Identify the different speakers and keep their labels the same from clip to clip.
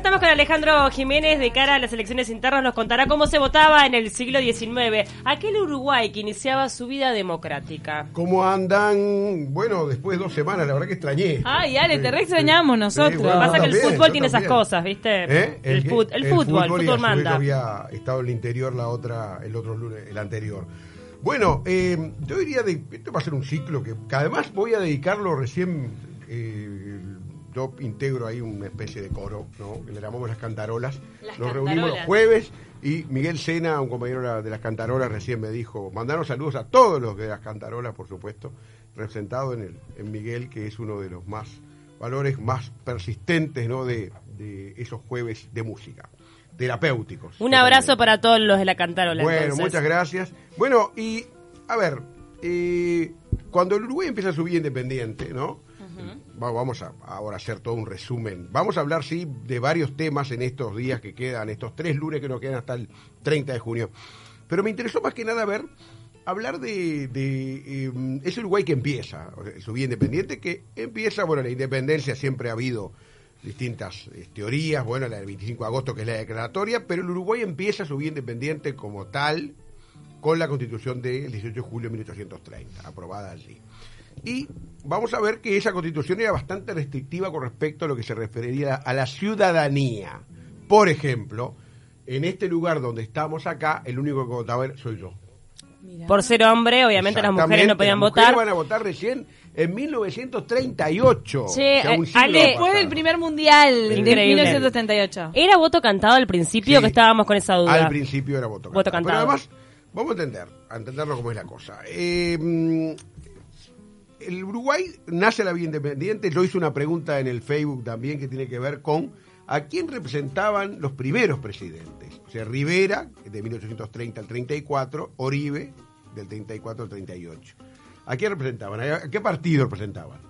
Speaker 1: estamos con Alejandro Jiménez de cara a las elecciones internas. Nos contará cómo se votaba en el siglo XIX. Aquel Uruguay que iniciaba su vida democrática.
Speaker 2: ¿Cómo andan? Bueno, después de dos semanas, la verdad que extrañé.
Speaker 3: Ay, Ale, te re extrañamos nosotros.
Speaker 1: Lo que pasa es que el fútbol tiene esas cosas, ¿viste?
Speaker 2: ¿Eh?
Speaker 1: El, fut- el fútbol, el fútbol,
Speaker 2: vez
Speaker 1: manda.
Speaker 2: había estado en el interior la otra, el otro lunes, el anterior. Bueno, eh, yo diría de esto va a ser un ciclo que, que además voy a dedicarlo recién. eh, yo integro ahí una especie de coro, ¿no? Que le llamamos las cantarolas.
Speaker 1: Las
Speaker 2: Nos reunimos los
Speaker 1: cantarolas.
Speaker 2: jueves y Miguel Sena, un compañero de la- de las cantarolas, recién me dijo, mandaros saludos a todos los de las cantarolas, por supuesto, representado en, el, en Miguel, que es uno de los más valores más persistentes, ¿no? De, de esos jueves de música, terapéuticos.
Speaker 1: Un abrazo para todos los de la Cantarola.
Speaker 2: Bueno,
Speaker 1: entonces.
Speaker 2: muchas gracias. Bueno, y a ver, eh, cuando el Uruguay empieza su vida independiente, ¿no? Va- Vamos a ahora hacer todo un resumen. Vamos a hablar, sí, de varios temas en estos días que quedan, estos tres lunes que nos quedan hasta el 30 de junio. Pero me interesó más que nada ver, hablar de, de, eh, ese Uruguay que empieza, su vida independiente, que empieza, bueno, la independencia siempre ha habido distintas eh, teorías, bueno, la del 25 de agosto que es la declaratoria, pero el Uruguay empieza su vida independiente como tal con la constitución del 18 de julio de 1830, aprobada allí. Y vamos a ver que esa constitución era bastante restrictiva con respecto a lo que se referiría a la ciudadanía. Por ejemplo, en este lugar donde estamos acá, el único que votaba era- soy yo.
Speaker 1: Por ser hombre, obviamente las mujeres no podían
Speaker 2: las mujeres
Speaker 1: votar.
Speaker 2: van a votar recién en 1938.
Speaker 1: Che,
Speaker 2: O sea,
Speaker 1: eh, Ale,
Speaker 3: Después del primer mundial de
Speaker 1: Increíble.
Speaker 3: 1978.
Speaker 1: ¿Era voto cantado al principio
Speaker 2: Sí.
Speaker 1: que estábamos con esa duda?
Speaker 2: Al principio era voto cantado.
Speaker 1: Voto cantado.
Speaker 2: Pero además, vamos a entender, a entenderlo cómo es la cosa. Eh, mm, el Uruguay nace la vida independiente. Yo hice una pregunta en el Facebook también que tiene que ver con a quién representaban los primeros presidentes. O sea, Rivera, de 1830 al 34, Oribe, del 34 al 38. ¿A quién representaban? ¿A qué partido representaban?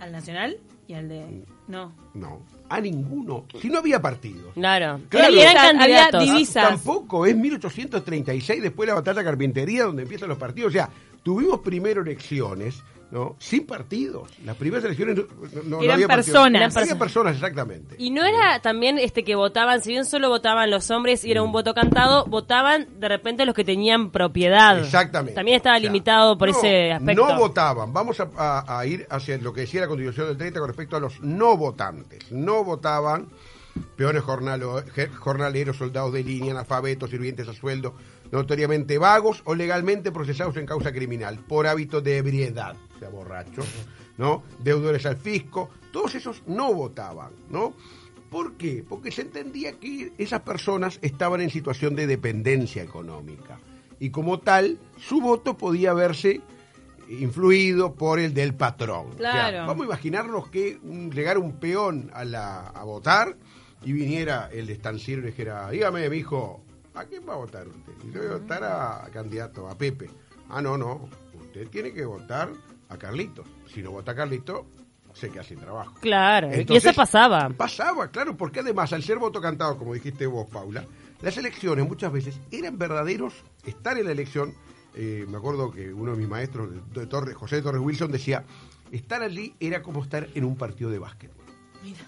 Speaker 3: ¿Al Nacional? Y al de... No.
Speaker 2: No, a ninguno. Si no había partidos.
Speaker 1: Claro.
Speaker 2: Claro.
Speaker 1: Eran
Speaker 3: Había divisas.
Speaker 2: Tampoco, es 1836, después la batalla de carpintería, donde empiezan los partidos. O sea, tuvimos primero elecciones, ¿no? Sin partidos. Las primeras elecciones no, no- no
Speaker 3: Eran
Speaker 2: había partidos.
Speaker 3: personas.
Speaker 2: Eran había personas, exactamente.
Speaker 1: Y no era también este que votaban, si bien solo votaban los hombres y era un voto cantado, votaban de repente los que tenían propiedad.
Speaker 2: Exactamente.
Speaker 1: También estaba
Speaker 2: O sea,
Speaker 1: limitado por
Speaker 2: no-
Speaker 1: ese aspecto.
Speaker 2: No votaban. Vamos a, a- a ir hacia lo que decía la Constitución del 30 con respecto a los no votantes. No votaban peones jornaleros, soldados de línea, analfabetos, sirvientes a sueldo, notoriamente vagos o legalmente procesados en causa criminal por hábito de ebriedad, o sea, borrachos, ¿no? Deudores al fisco, todos esos no votaban, ¿no? ¿Por qué? Porque se entendía que esas personas estaban en situación de dependencia económica y como tal su voto podía verse influido por el del patrón. O sea,
Speaker 3: Claro.
Speaker 2: vamos a imaginarnos que un- llegara un peón a, la, a votar y viniera el estanciero y dijera, dígame, mi hijo, ¿a quién va a votar usted? Y yo voy a votar a, candidato, a Pepe. Ah, no, no, usted tiene que votar a Carlitos. Si no vota a Carlitos, se queda sin trabajo.
Speaker 1: Claro, y eso pasaba.
Speaker 2: Pasaba, claro, porque además al ser voto cantado, como dijiste vos, Paula, las elecciones muchas veces eran verdaderos, estar en la elección, eh, me acuerdo que uno de mis maestros, de Torres, José de Torres Wilson, decía, estar allí era como estar en un partido de básquetbol.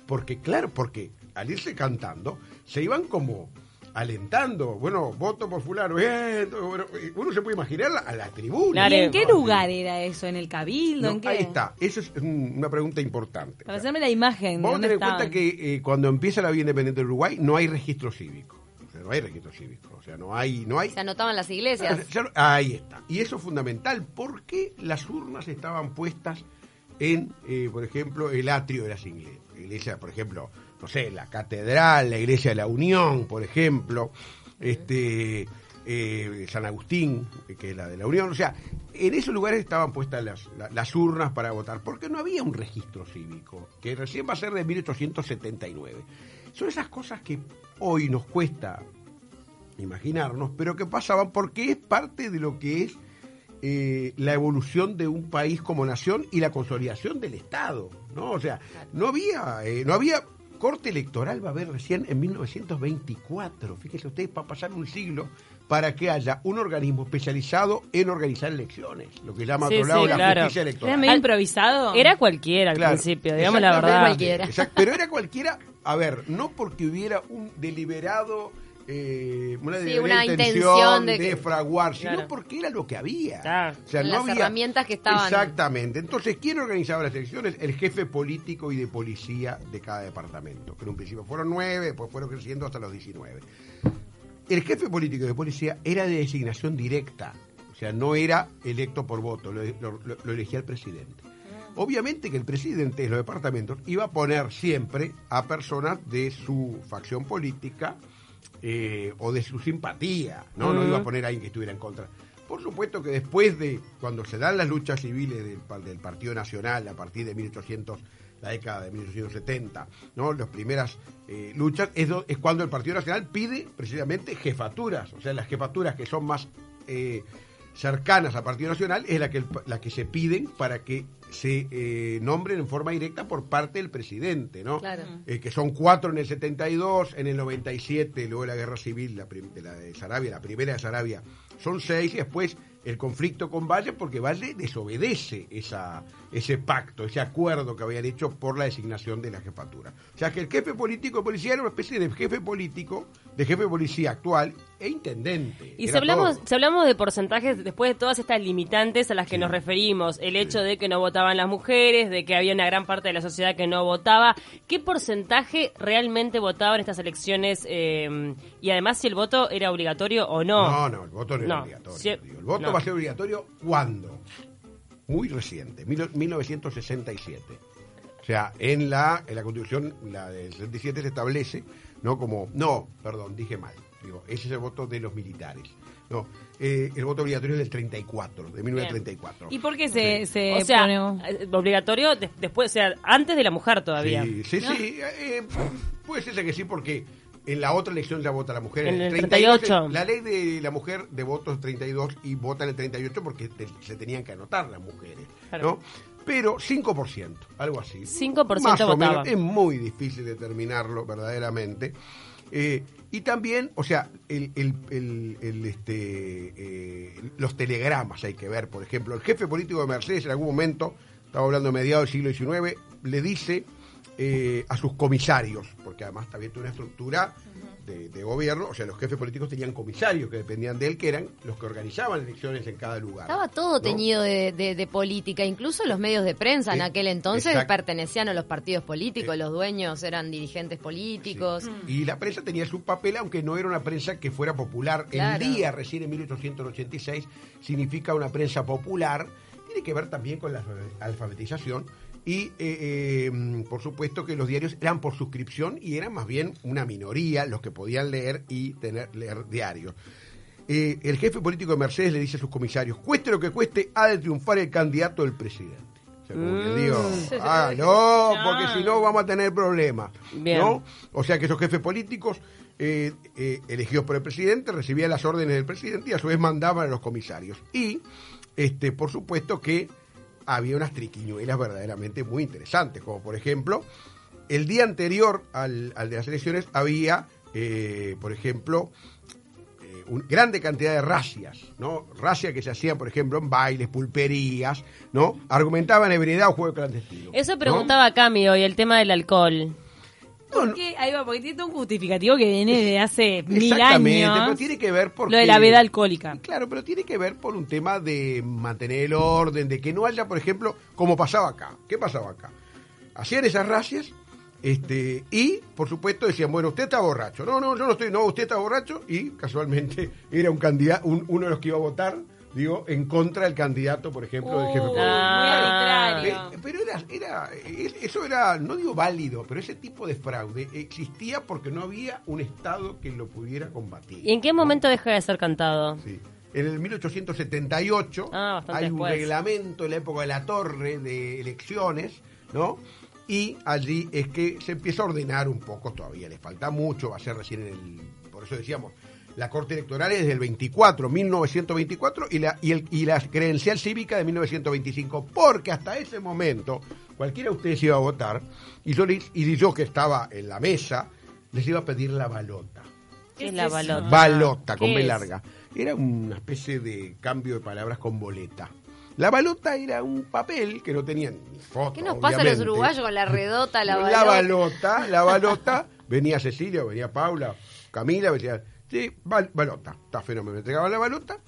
Speaker 2: Porque, claro, porque al irse cantando, se iban como alentando, bueno, voto por fulano, eh, bueno, uno se puede imaginar a la tribuna.
Speaker 1: Claro.
Speaker 3: ¿Y en qué lugar era eso? ¿En el Cabildo?
Speaker 2: No,
Speaker 3: ¿En qué?
Speaker 2: ahí está, esa es un- una pregunta importante.
Speaker 3: Para hacerme la imagen.
Speaker 2: Vamos a tener en cuenta que eh, cuando empieza la vida independiente de Uruguay no hay registro cívico. O sea, no hay registro cívico. O sea, no hay... No hay
Speaker 4: Se anotaban las iglesias.
Speaker 2: Ya- Ahí está. Y eso es fundamental porque las urnas estaban puestas en, eh, por ejemplo, el atrio de las iglesias. Iglesia, por ejemplo, no sé, la catedral, la iglesia de la Unión, por ejemplo, este eh, San Agustín, que es la de la Unión. O sea, en esos lugares estaban puestas las, la- las urnas para votar, porque no había un registro cívico, que recién va a ser de 1879. Son esas cosas que hoy nos cuesta imaginarnos, pero que pasaban porque es parte de lo que es eh, la evolución de un país como nación y la consolidación del Estado, ¿no? O sea, no había, eh, no había Corte electoral va a haber recién en 1924. Fíjese usted, va a pasar un siglo para que haya un organismo especializado en organizar elecciones, lo que llama a
Speaker 1: Sí,
Speaker 2: otro lado
Speaker 1: sí,
Speaker 2: la
Speaker 1: claro.
Speaker 2: justicia
Speaker 3: Era
Speaker 2: electoral.
Speaker 3: medio
Speaker 1: Al-
Speaker 3: improvisado.
Speaker 1: Era cualquiera al
Speaker 2: Claro,
Speaker 1: principio, digamos la verdad.
Speaker 4: Cualquiera.
Speaker 2: Exacto, pero era cualquiera, a ver, no porque hubiera un deliberado, eh, una
Speaker 4: Sí, una
Speaker 2: intención
Speaker 4: intención
Speaker 2: de,
Speaker 4: de
Speaker 2: fraguar, sino
Speaker 1: Claro.
Speaker 2: porque era lo que había.
Speaker 1: Claro.
Speaker 2: O sea, no
Speaker 4: Las
Speaker 2: había-
Speaker 4: herramientas que estaban.
Speaker 2: Exactamente. Entonces, ¿quién organizaba las elecciones? El jefe político y de policía de cada departamento. Que en un principio fueron nueve, después fueron creciendo hasta los 19. El jefe político de policía era de designación directa, o sea, no era electo por voto, lo- lo elegía el presidente. Obviamente que el presidente de los departamentos iba a poner siempre a personas de su facción política eh, o de su simpatía, ¿no? No iba a poner a alguien que estuviera en contra. Por supuesto que después de, cuando se dan las luchas civiles del, del Partido Nacional a partir de 1800, la década de 1870, ¿no? Las primeras eh, luchas, es, do- es cuando el Partido Nacional pide precisamente jefaturas, o sea, las jefaturas que son más eh, cercanas al Partido Nacional es la que, la que se piden para que se eh, nombren en forma directa por parte del presidente, ¿no?
Speaker 4: Claro.
Speaker 2: Eh, que son cuatro en el 72, en el 97, luego de la guerra civil, la prim- de la de Sarabia, la primera de Sarabia, son seis, y después el conflicto con Valle, porque Valle desobedece esa, ese pacto, ese acuerdo que habían hecho por la designación de la jefatura. O sea que el jefe político de policía era una especie de jefe político, de jefe de policía actual e intendente.
Speaker 1: Y si hablamos,
Speaker 2: todo.
Speaker 1: si hablamos de porcentajes, después de todas estas limitantes a las que
Speaker 2: Sí.
Speaker 1: nos referimos, el hecho de que no votaban las mujeres, de que había una gran parte de la sociedad que no votaba, ¿qué porcentaje realmente votaba en estas elecciones? eh, y además si el voto era obligatorio o no.
Speaker 2: No, no, el voto no, era obligatorio. Digo. El voto
Speaker 1: no.
Speaker 2: Va a ser obligatorio cuando? Muy reciente, mil- 1967. O sea, en la, en la Constitución, la del 67 se establece, ¿no? Como, no, perdón, dije mal. Digo, ese es el voto de los militares. No, eh, el voto obligatorio es del 34, de 1934.
Speaker 3: ¿Y por qué se,
Speaker 2: Sí.
Speaker 3: se
Speaker 1: o sea,
Speaker 3: pone-
Speaker 1: eh, obligatorio de- después, o sea, antes de la mujer todavía.
Speaker 2: Sí, sí, sí. eh, puede ser que sí, porque en la otra elección ya vota la mujer.
Speaker 1: En el
Speaker 2: 32,
Speaker 1: 38.
Speaker 2: La ley de la mujer de votos es 32 y vota en el 38 porque te- se tenían que anotar las mujeres.
Speaker 1: Claro.
Speaker 2: ¿no? Pero 5%, algo así.
Speaker 1: 5%
Speaker 2: Más o
Speaker 1: votaba.
Speaker 2: menos. Es muy difícil determinarlo verdaderamente. Eh, y también, o sea, el, el- el- el, este, eh, los telegramas hay que ver. Por ejemplo, el jefe político de Mercedes en algún momento, estaba hablando de mediados del siglo XIX, le dice eh, a sus comisarios, porque además también tiene una estructura de, de gobierno, o sea, los jefes políticos tenían comisarios que dependían de él, que eran los que organizaban elecciones en cada lugar.
Speaker 4: Estaba todo
Speaker 2: ¿no?
Speaker 4: teñido de, de- de política, incluso los medios de prensa en aquel entonces
Speaker 2: exacto.
Speaker 4: pertenecían a los partidos políticos,
Speaker 2: Eh.
Speaker 4: los dueños eran dirigentes políticos.
Speaker 2: Y la prensa tenía su papel, aunque no era una prensa que fuera popular.
Speaker 4: Claro.
Speaker 2: El día recién en 1886 significa una prensa popular. Tiene que ver también con la alfabetización. Y eh, eh, por supuesto que los diarios eran por suscripción y eran más bien una minoría los que podían leer y tener leer diarios. Eh, el jefe político de Mercedes le dice a sus comisarios, cueste lo que cueste, ha de triunfar el candidato del presidente. O sea, como que digo, ah, no, porque si no vamos a tener problemas.
Speaker 1: Bien.
Speaker 2: ¿no? O sea que esos jefes políticos eh, eh, elegidos por el presidente recibían las órdenes del presidente y a su vez mandaban a los comisarios. Y, este, por supuesto que había unas triquiñuelas verdaderamente muy interesantes, como por ejemplo, el día anterior al, al de las elecciones había, eh, por ejemplo, eh, una grande cantidad de racias, ¿no? Racias que se hacían, por ejemplo, en bailes, pulperías, ¿no? Argumentaban ebriedad o juego clandestino.
Speaker 1: Eso
Speaker 2: ¿no?
Speaker 1: preguntaba Cami hoy, el tema del alcohol.
Speaker 2: No, no,
Speaker 3: Porque, ahí va, porque tiene todo un justificativo que viene de hace mil
Speaker 2: Exactamente,
Speaker 3: años.
Speaker 2: pero tiene que ver porque...
Speaker 3: Lo de la veda alcohólica.
Speaker 2: Claro, pero tiene que ver por un tema de mantener el orden, de que no haya, por ejemplo, como pasaba acá. ¿Qué pasaba acá? Hacían esas racias este, y, por supuesto, decían, bueno, usted está borracho. No, no, yo no estoy, no, usted está borracho y casualmente era un candidato, un- uno de los que iba a votar, digo, en contra del candidato, por ejemplo, del jefe
Speaker 3: Uh,
Speaker 2: político.
Speaker 1: muy
Speaker 3: arbitrario.
Speaker 2: Eh, pero era, era, eh, eso era, no digo válido, pero ese tipo de fraude existía porque no había un Estado que lo pudiera combatir.
Speaker 1: ¿Y en qué
Speaker 2: ¿no?
Speaker 1: momento deja de ser cantado?
Speaker 2: Sí. En el 1878
Speaker 1: Ah,
Speaker 2: hay un
Speaker 1: después.
Speaker 2: reglamento en la época de la torre de elecciones, ¿no? Y allí es que se empieza a ordenar un poco, todavía le falta mucho, va a ser recién en el... Por eso decíamos, La Corte Electoral es del 24, 1924, y la, y, el, y la credencial cívica de 1925, porque hasta ese momento cualquiera de ustedes iba a votar, y yo, les- y yo que estaba en la mesa, les iba a pedir la balota.
Speaker 1: ¿Qué es la balota?
Speaker 2: Balota, con
Speaker 1: ¿Qué
Speaker 2: B larga. Era una especie de cambio de palabras con boleta. La balota era un papel que no tenía ni foto.
Speaker 4: ¿Qué nos pasa a los uruguayos con la redota, la
Speaker 2: la
Speaker 4: balota?
Speaker 2: balota, la balota, venía Cecilia, venía Paula, Camila, decía, sí, bal- balota, está fenómeno, me entregaban la balota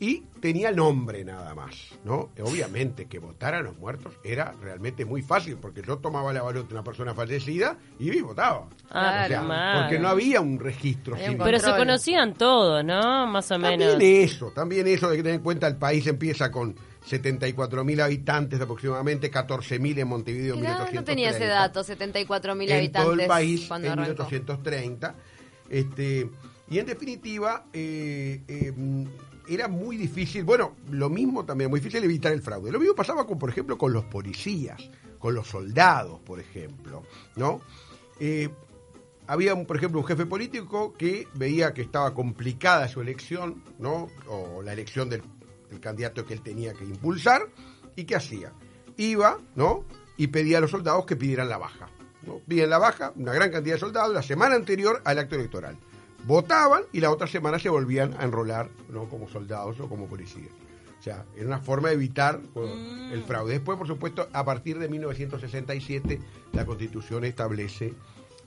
Speaker 2: y tenía nombre nada más, ¿no? Obviamente que votar a los muertos era realmente muy fácil, porque yo tomaba la balota de una persona fallecida y votaba.
Speaker 1: Ah,
Speaker 2: O sea, porque no había un registro civil.
Speaker 1: Pero se conocían todos, ¿no? Más o menos.
Speaker 2: También eso, también eso de que tener en cuenta el país empieza con 74.000 habitantes aproximadamente, 14.000 en Montevideo en
Speaker 4: Mirá,
Speaker 2: 1830.
Speaker 4: no tenía ese dato, 74 mil
Speaker 2: en
Speaker 4: habitantes
Speaker 2: todo el país en
Speaker 4: arrancó.
Speaker 2: 1830. Este, y en definitiva, eh, eh, era muy difícil, bueno, lo mismo también, muy difícil evitar el fraude. Lo mismo pasaba, con, por ejemplo, con los policías, con los soldados, por ejemplo, ¿no? Eh, había, por ejemplo, un jefe político que veía que estaba complicada su elección, ¿no? O la elección del, del candidato que él tenía que impulsar, ¿y qué hacía? Iba, ¿no? Y pedía a los soldados que pidieran la baja. ¿no? Piden la baja, una gran cantidad de soldados, la semana anterior al acto electoral. Votaban y la otra semana se volvían a enrolar, ¿no? Como soldados o como policías. O sea, era una forma de evitar bueno, el fraude. Después, por supuesto, a partir de 1967, la Constitución establece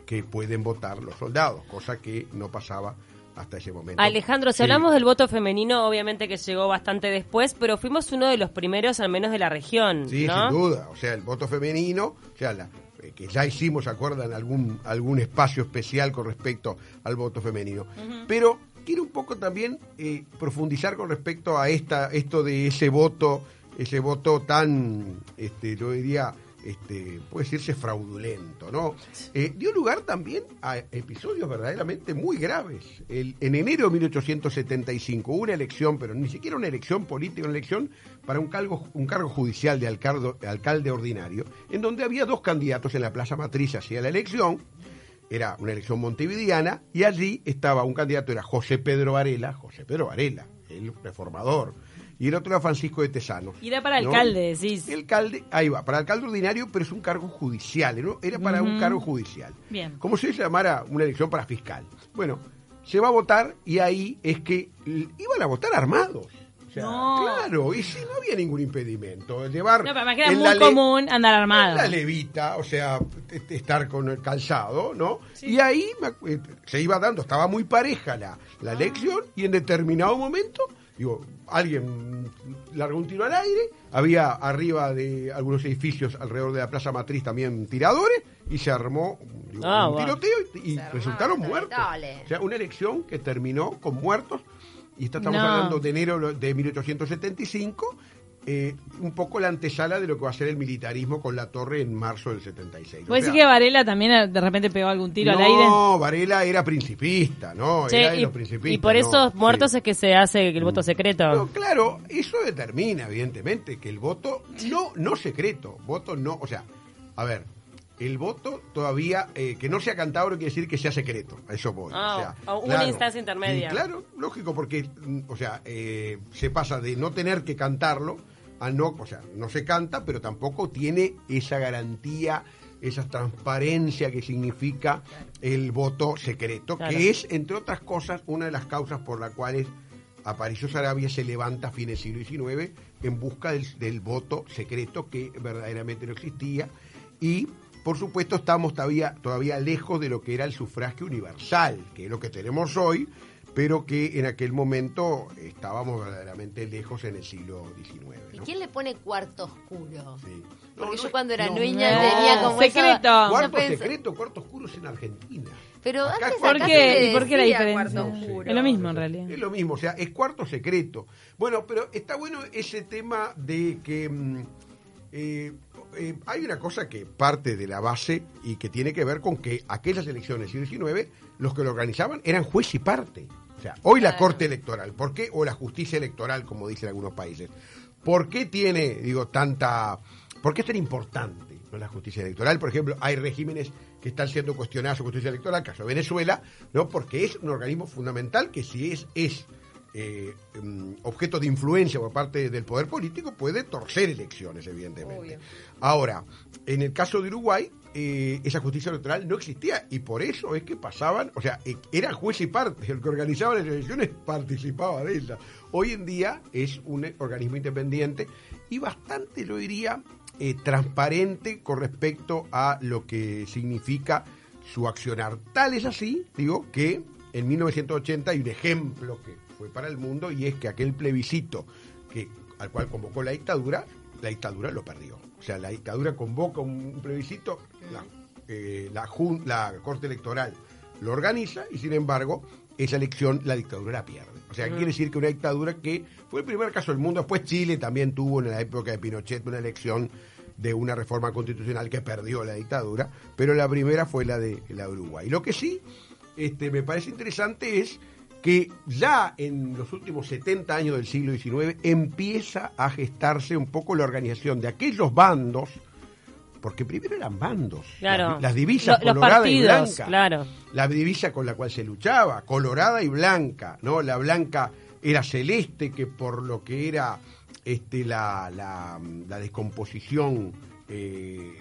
Speaker 2: que pueden votar los soldados, cosa que no pasaba hasta ese momento.
Speaker 1: Alejandro, si
Speaker 2: Sí.
Speaker 1: hablamos del voto femenino, obviamente que llegó bastante después, pero fuimos uno de los primeros, al menos de la región,
Speaker 2: Sí,
Speaker 1: ¿no?
Speaker 2: sin duda. O sea, el voto femenino, o sea, la- que ya hicimos, ¿se acuerdan? Algún, algún espacio especial con respecto al voto femenino. Pero quiero un poco también eh, profundizar con respecto a esta, esto de ese voto, ese voto tan, este, yo diría, este, puede decirse fraudulento, ¿no? Eh, dio lugar también a episodios verdaderamente muy graves. En enero de 1875 hubo una elección, pero ni siquiera una elección política, una elección para un cargo, un cargo judicial de alcalde ordinario, en donde había dos candidatos en la Plaza Matriz hacia la elección. Era una elección montevideana y allí estaba un candidato, era José Pedro Varela, José Pedro Varela, el reformador, y el otro era Francisco de Tesanos.
Speaker 3: Y era para
Speaker 2: ¿no?
Speaker 3: alcalde, decís.
Speaker 2: El alcalde, ahí va, para alcalde ordinario, pero es un cargo judicial, ¿no? Era para un cargo judicial.
Speaker 3: Bien.
Speaker 2: Como se llamara una elección para fiscal. Bueno, se va a votar y ahí es que iban a votar armados. O sea,
Speaker 3: No.
Speaker 2: claro, y si no había ningún impedimento. Llevar
Speaker 3: No, pero era muy común andar armado.
Speaker 2: La levita, o sea, estar con el calzado, ¿no? Y ahí eh, se iba dando, estaba muy pareja la, la elección y en determinado momento, digo, alguien largó un tiro al aire, había arriba de algunos edificios alrededor de la Plaza Matriz también tiradores y se armó digo,
Speaker 1: Ah,
Speaker 2: un tiroteo y, resultaron muertos.
Speaker 4: dale.
Speaker 2: O sea, una elección que terminó con muertos y esta estamos
Speaker 3: No.
Speaker 2: hablando de enero de 1875 eh, un poco la antesala de lo que va a ser el militarismo con la torre en marzo del 76. O
Speaker 3: ¿Puede decir que Varela también eh, de repente pegó algún tiro
Speaker 2: no,
Speaker 3: al aire?
Speaker 2: Varela era principista, ¿no?
Speaker 1: Che,
Speaker 2: era de
Speaker 1: y,
Speaker 2: los principistas.
Speaker 1: y por
Speaker 2: no,
Speaker 1: esos
Speaker 2: sí.
Speaker 1: muertos es que se hace el voto secreto.
Speaker 2: No, claro, eso determina, evidentemente, que el voto no, no secreto, voto no, o sea, a ver, el voto todavía, eh, que no sea cantado no quiere decir que sea secreto, a eso voy.
Speaker 1: Ah,
Speaker 2: o sea,
Speaker 1: una instancia intermedia.
Speaker 2: Claro, lógico, porque, mm, o sea, eh, se pasa de no tener que cantarlo a no, o sea, no se canta, pero tampoco tiene esa garantía, esa transparencia que significa el voto secreto,
Speaker 1: Claro.
Speaker 2: que es, entre otras cosas, una de las causas por las cuales Aparicio Sarabia se levanta a fines del siglo XIX en busca del, del voto secreto que verdaderamente no existía y por supuesto estamos todavía, todavía lejos de lo que era el sufragio universal, que es lo que tenemos hoy, pero que en aquel momento estábamos verdaderamente lejos en el siglo XIX.
Speaker 4: ¿Y quién le pone cuarto oscuro?
Speaker 2: Sí.
Speaker 4: Porque
Speaker 2: No,
Speaker 4: yo
Speaker 2: no,
Speaker 4: cuando era
Speaker 2: no,
Speaker 4: niña
Speaker 2: no.
Speaker 4: tenía como esa-
Speaker 3: Secreto.
Speaker 4: yo
Speaker 2: Cuarto
Speaker 4: pensé-
Speaker 2: secreto, cuarto oscuro es en Argentina.
Speaker 4: Pero
Speaker 2: Acá
Speaker 4: antes
Speaker 3: ¿Por
Speaker 4: acá
Speaker 3: qué?
Speaker 4: se
Speaker 3: ¿Y por qué la diferencia?
Speaker 4: oscuro.
Speaker 3: Es lo mismo en realidad.
Speaker 2: Es lo mismo, o sea, es cuarto secreto. Bueno, pero está bueno ese tema de que mm, eh, eh, hay una cosa que parte de la base y que tiene que ver con que aquellas elecciones del siglo XIX, los que lo organizaban eran juez y parte. O sea, hoy la. Corte Electoral, ¿por qué? O la justicia electoral, como dicen algunos países. ¿Por qué tiene, digo, tanta... ¿Por qué es tan importante ¿no? la justicia electoral? Por ejemplo, hay regímenes que están siendo cuestionadas su justicia electoral, caso de Venezuela, ¿no? Porque es un organismo fundamental que si es, es eh, mm, objeto de influencia por parte del poder político, puede torcer elecciones, evidentemente.
Speaker 4: Obvio.
Speaker 2: Ahora, en el caso de Uruguay, eh, esa justicia electoral no existía y por eso es que pasaban, o sea, eh, era juez y parte, el que organizaba las elecciones participaba de ellas. Hoy en día es un organismo independiente y bastante, lo diría, eh, transparente con respecto a lo que significa su accionar. Tal es así, digo, que en 1980 hay un ejemplo que fue para el mundo y es que aquel plebiscito que, al cual convocó la dictadura, la dictadura lo perdió. O sea, la dictadura convoca un, plebiscito, la, eh, la, jun- la Corte Electoral lo organiza y sin embargo esa elección la dictadura la pierde. O sea, quiere decir que una dictadura que fue el primer caso del mundo, después Chile también tuvo en la época de Pinochet una elección de una reforma constitucional que perdió la dictadura, pero la primera fue la de la Uruguay. Lo que sí este, me parece interesante es que ya en los últimos 70 años del siglo XIX empieza a gestarse un poco la organización de aquellos bandos, porque primero eran bandos,
Speaker 1: Claro.
Speaker 2: las, las divisas
Speaker 1: Lo-
Speaker 2: colorada y blanca,
Speaker 1: claro.
Speaker 2: la divisa con la cual se luchaba, colorada y blanca, ¿no? La blanca era celeste, que por lo que era este, la, la, la descomposición eh,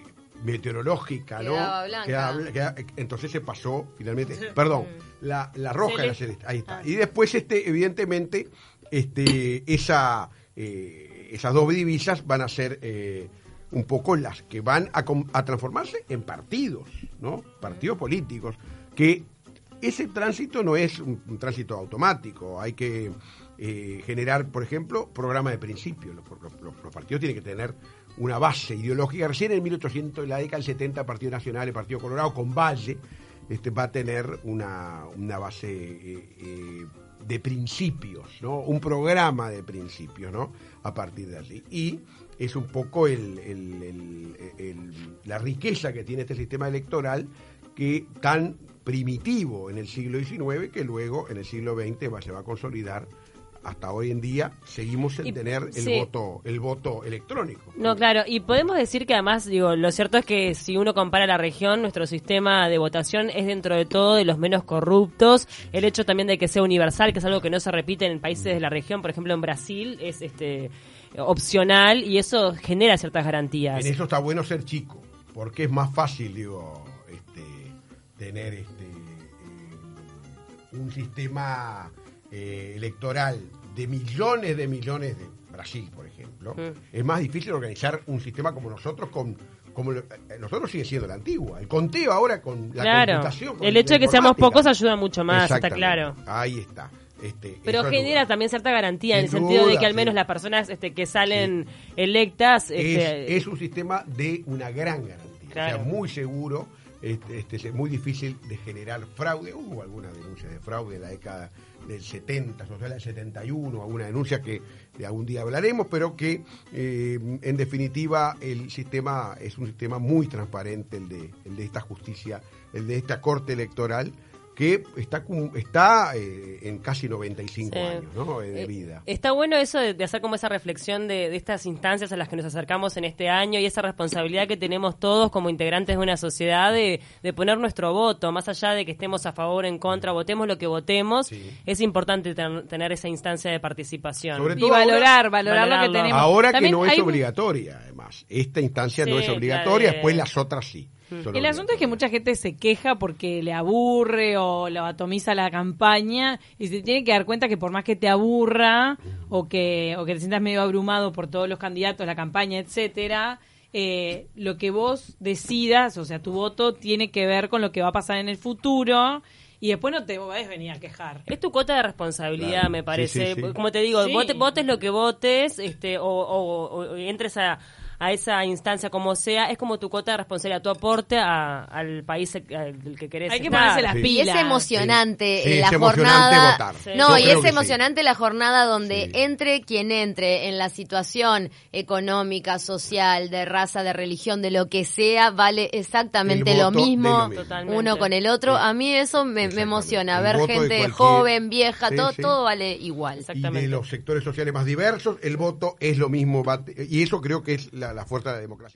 Speaker 2: meteorológica, ¿no?
Speaker 4: Quedaba blanca.
Speaker 2: Quedaba bl- quedaba- entonces se pasó finalmente, perdón, la, la roja era celeste, ahí está. Y después, este, evidentemente, este, esa, eh, esas dos divisas van a ser eh, un poco las que van a, transformarse en partidos, ¿no? Partidos políticos, que ese tránsito no es un, un tránsito automático, hay que eh, generar, por ejemplo, programa de principios. Los, los- partidos tienen que tener una base ideológica. Recién en 1800, en la década del 70, el Partido Nacional, el Partido Colorado, con Valle, este, va a tener una, una base eh, eh, de principios, ¿no? Un programa de principios, ¿no? A partir de allí. Y es un poco el- la riqueza que tiene este sistema electoral que tan primitivo en el siglo XIX que luego en el siglo XX se va a consolidar hasta hoy en día seguimos
Speaker 1: Y-
Speaker 2: tener el
Speaker 1: sí.
Speaker 2: voto el voto electrónico
Speaker 1: No, claro, y podemos decir que además, digo, lo cierto es que si uno compara la región, nuestro sistema de votación es dentro de todo de los menos corruptos. El hecho también de que sea universal, que es algo que no se repite en países de la región, por ejemplo en Brasil, es este opcional y eso genera ciertas garantías.
Speaker 2: En eso está bueno ser chico, porque es más fácil, digo, este, tener este, eh, un sistema eh, electoral de millones de millones de Brasil, por ejemplo.
Speaker 1: Mm.
Speaker 2: Es más difícil organizar un sistema como nosotros con como eh, nosotros sigue siendo la antigua. El conteo ahora con la
Speaker 1: Claro,
Speaker 2: computación. con
Speaker 1: el hecho de que seamos pocos ayuda mucho más, está claro.
Speaker 2: Ahí está. Este,
Speaker 1: Pero genera
Speaker 2: duda.
Speaker 1: también cierta garantía en el sentido de que al menos
Speaker 2: sí.
Speaker 1: las personas este, que salen electas... Este,
Speaker 2: es, es un sistema de una gran garantía.
Speaker 1: Claro.
Speaker 2: O sea, muy seguro, este, este, es muy difícil de generar fraude. Hubo alguna denuncia de fraude en la década del 70, social del 71, alguna denuncia que de algún día hablaremos, pero que eh, en definitiva el sistema es un sistema muy transparente, el de, el de esta justicia, el de esta corte electoral que está, está eh, en casi 95
Speaker 1: Sí.
Speaker 2: años ¿no? eh, de
Speaker 1: Eh,
Speaker 2: vida.
Speaker 1: Está bueno eso de, de hacer como esa reflexión de, de estas instancias a las que nos acercamos en este año y esa responsabilidad que tenemos todos como integrantes de una sociedad de, de poner nuestro voto, más allá de que estemos a favor o en contra, votemos lo que votemos,
Speaker 2: Sí.
Speaker 1: es importante ten- tener esa instancia de participación.
Speaker 2: Sobre
Speaker 3: Y
Speaker 2: ahora-
Speaker 3: valorar, valorar lo que tenemos.
Speaker 2: Ahora que no es
Speaker 3: hay-
Speaker 2: obligatoria, además. Esta instancia no es obligatoria, después las otras sí.
Speaker 3: El asunto es que mucha gente se queja porque le aburre o lo atomiza la campaña y se tiene que dar cuenta que por más que te aburra o que, o que te sientas medio abrumado por todos los candidatos, la campaña, etcétera, eh, lo que vos decidas, o sea, tu voto tiene que ver con lo que va a pasar en el futuro y después no te podés venir a quejar.
Speaker 1: Es tu cuota de responsabilidad,
Speaker 2: Claro.
Speaker 1: me parece.
Speaker 2: Sí, sí, sí.
Speaker 1: Como te digo,
Speaker 3: Sí.
Speaker 1: vote- votes lo que votes, este, o, o- o entres a, a esa instancia como sea, es como tu cuota de responsabilidad, tu aporte a- al país al que querés
Speaker 3: Hay que
Speaker 1: estar.
Speaker 3: ponerse las
Speaker 2: Sí.
Speaker 4: Y
Speaker 3: pilas.
Speaker 4: es emocionante
Speaker 2: Sí. Sí,
Speaker 4: eh, la
Speaker 2: es emocionante
Speaker 4: jornada.
Speaker 2: votar.
Speaker 1: Sí.
Speaker 4: No,
Speaker 2: Yo
Speaker 4: y es emocionante la jornada donde
Speaker 2: Sí.
Speaker 4: entre quien entre en la situación económica, social, de raza, de religión, de lo que sea, vale exactamente lo mismo,
Speaker 2: lo mismo.
Speaker 1: Totalmente.
Speaker 4: uno con el otro.
Speaker 2: Sí.
Speaker 4: A mí eso me, me
Speaker 2: Exactamente.
Speaker 4: emociona,
Speaker 2: El
Speaker 4: ver gente
Speaker 2: cualquier-
Speaker 4: joven, vieja,
Speaker 2: Sí,
Speaker 4: todo,
Speaker 2: sí.
Speaker 4: todo vale igual.
Speaker 1: Exacto.
Speaker 2: Y de
Speaker 1: Exactamente.
Speaker 2: los sectores sociales más diversos, el voto es lo mismo. va- Y eso creo que es la, fuerza de la democracia.